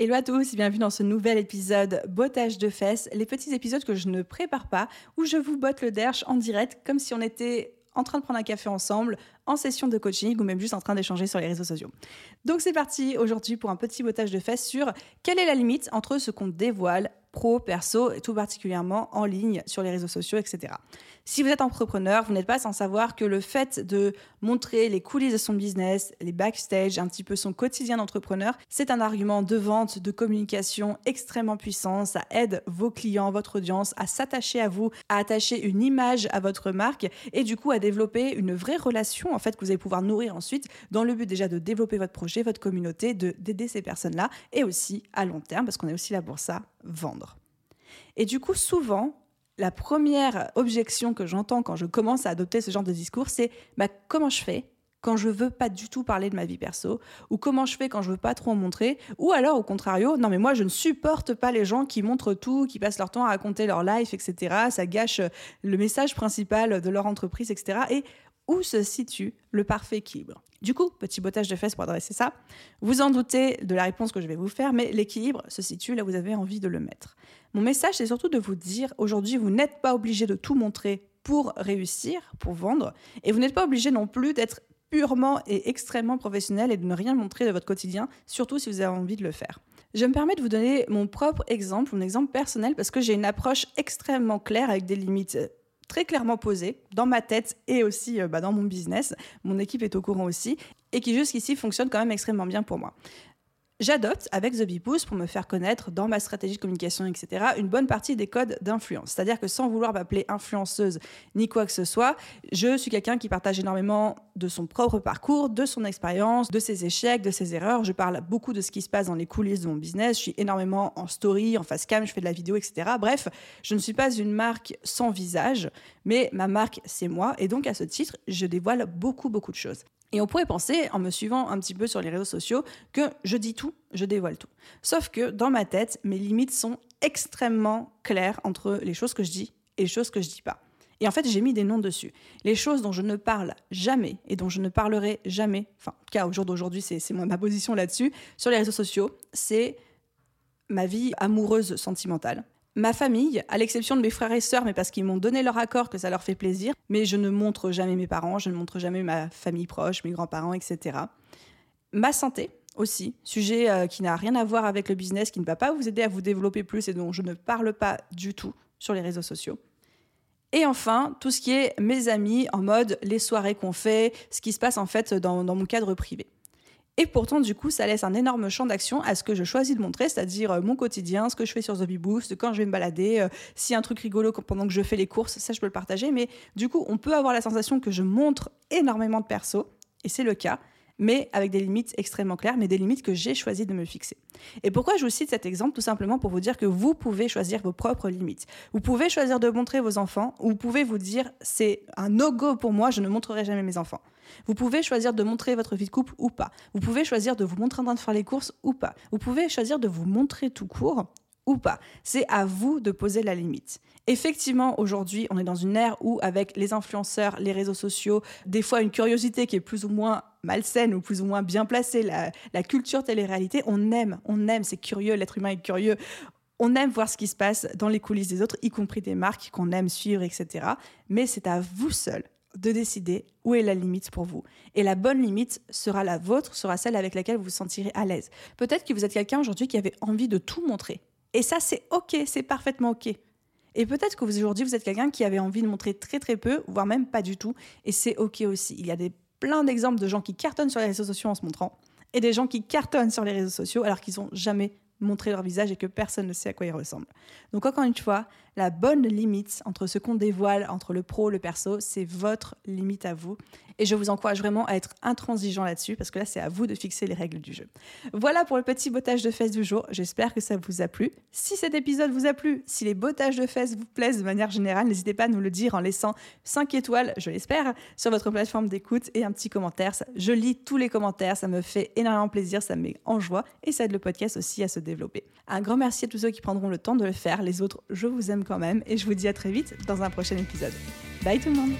Hello à tous, bienvenue dans ce nouvel épisode Bottage de fesses, les petits épisodes que je ne prépare pas, où je vous botte le derche en direct comme si on était en train de prendre un café ensemble, en session de coaching ou même juste en train d'échanger sur les réseaux sociaux. Donc c'est parti aujourd'hui pour un petit botage de fesses sur quelle est la limite entre ce qu'on dévoile pro, perso et tout particulièrement en ligne sur les réseaux sociaux, etc. Si vous êtes entrepreneur, vous n'êtes pas sans savoir que le fait de montrer les coulisses de son business, les backstage, un petit peu son quotidien d'entrepreneur, c'est un argument de vente, de communication extrêmement puissant. Ça aide vos clients, votre audience à s'attacher à vous, à attacher une image à votre marque et du coup à développer une vraie relation en fait que vous allez pouvoir nourrir ensuite dans le but déjà de développer votre projet, votre communauté, de d'aider ces personnes-là et aussi à long terme parce qu'on est aussi là pour ça, vendre. Et du coup, souvent, la première objection que j'entends quand je commence à adopter ce genre de discours, c'est bah, comment je fais quand je veux pas du tout parler de ma vie perso, ou comment je fais quand je veux pas trop en montrer, ou alors au contrario, non mais moi je ne supporte pas les gens qui montrent tout, qui passent leur temps à raconter leur life, etc. Ça gâche le message principal de leur entreprise, etc. Et où se situe le parfait équilibre? Du coup, petit bottage de fesses pour adresser ça, vous en doutez de la réponse que je vais vous faire, mais l'équilibre se situe là où vous avez envie de le mettre. Mon message, c'est surtout de vous dire, aujourd'hui, vous n'êtes pas obligé de tout montrer pour réussir, pour vendre, et vous n'êtes pas obligé non plus d'être purement et extrêmement professionnel et de ne rien montrer de votre quotidien, surtout si vous avez envie de le faire. Je me permets de vous donner mon propre exemple, mon exemple personnel, parce que j'ai une approche extrêmement claire avec des limites très clairement posé dans ma tête et aussi euh, bah, dans mon business. Mon équipe est au courant aussi et qui jusqu'ici fonctionne quand même extrêmement bien pour moi. J'adopte avec The Bee pour me faire connaître dans ma stratégie de communication, etc., une bonne partie des codes d'influence. C'est-à-dire que sans vouloir m'appeler influenceuse ni quoi que ce soit, je suis quelqu'un qui partage énormément de son propre parcours, de son expérience, de ses échecs, de ses erreurs. Je parle beaucoup de ce qui se passe dans les coulisses de mon business. Je suis énormément en story, en face cam, je fais de la vidéo, etc. Bref, je ne suis pas une marque sans visage, mais ma marque, c'est moi. Et donc, à ce titre, je dévoile beaucoup, beaucoup de choses. Et on pourrait penser, en me suivant un petit peu sur les réseaux sociaux, que je dis tout, je dévoile tout. Sauf que dans ma tête, mes limites sont extrêmement claires entre les choses que je dis et les choses que je dis pas. Et en fait, j'ai mis des noms dessus. Les choses dont je ne parle jamais et dont je ne parlerai jamais, enfin, cas au jour d'aujourd'hui, c'est ma position là-dessus, sur les réseaux sociaux, c'est ma vie amoureuse sentimentale, Ma famille, à l'exception de mes frères et sœurs, mais parce qu'ils m'ont donné leur accord que ça leur fait plaisir, mais je ne montre jamais mes parents, je ne montre jamais ma famille proche, mes grands-parents, etc. Ma santé aussi, sujet euh, qui n'a rien à voir avec le business, qui ne va pas vous aider à vous développer plus et dont je ne parle pas du tout sur les réseaux sociaux. Et enfin, tout ce qui est mes amis en mode les soirées qu'on fait, ce qui se passe en fait dans mon cadre privé. Et pourtant, du coup, ça laisse un énorme champ d'action à ce que je choisis de montrer, c'est-à-dire euh, mon quotidien, ce que je fais sur The Boost, quand je vais me balader, euh, si un truc rigolo pendant que je fais les courses, ça je peux le partager. Mais du coup, on peut avoir la sensation que je montre énormément de perso, et c'est le cas mais avec des limites extrêmement claires, mais des limites que j'ai choisi de me fixer. Et pourquoi je vous cite cet exemple? Tout simplement pour vous dire que vous pouvez choisir vos propres limites. Vous pouvez choisir de montrer vos enfants, ou vous pouvez vous dire c'est un no-go pour moi, je ne montrerai jamais mes enfants. Vous pouvez choisir de montrer votre vie de couple ou pas. Vous pouvez choisir de vous montrer en train de faire les courses ou pas. Vous pouvez choisir de vous montrer tout court ou pas. C'est à vous de poser la limite. Effectivement, aujourd'hui, on est dans une ère où, avec les influenceurs, les réseaux sociaux, des fois une curiosité qui est plus ou moins malsaine ou plus ou moins bien placée, la, la culture télé-réalité, on aime, on aime, c'est curieux, l'être humain est curieux. On aime voir ce qui se passe dans les coulisses des autres, y compris des marques qu'on aime suivre, etc. Mais c'est à vous seul de décider où est la limite pour vous. Et la bonne limite sera la vôtre, sera celle avec laquelle vous vous sentirez à l'aise. Peut-être que vous êtes quelqu'un aujourd'hui qui avait envie de tout montrer. Et ça, c'est OK, c'est parfaitement OK. Et peut-être que vous aujourd'hui, vous êtes quelqu'un qui avait envie de montrer très très peu, voire même pas du tout. Et c'est OK aussi. Il y a des, plein d'exemples de gens qui cartonnent sur les réseaux sociaux en se montrant, et des gens qui cartonnent sur les réseaux sociaux alors qu'ils n'ont jamais montré leur visage et que personne ne sait à quoi ils ressemblent. Donc encore une fois, la bonne limite entre ce qu'on dévoile, entre le pro, le perso, c'est votre limite à vous. Et je vous encourage vraiment à être intransigeant là-dessus, parce que là, c'est à vous de fixer les règles du jeu. Voilà pour le petit bottage de fesses du jour. J'espère que ça vous a plu. Si cet épisode vous a plu, si les bottages de fesses vous plaisent de manière générale, n'hésitez pas à nous le dire en laissant 5 étoiles, je l'espère, sur votre plateforme d'écoute et un petit commentaire. Je lis tous les commentaires, ça me fait énormément plaisir, ça me met en joie et ça aide le podcast aussi à se développer. Un grand merci à tous ceux qui prendront le temps de le faire. Les autres, je vous aime quand même et je vous dis à très vite dans un prochain épisode. Bye tout le monde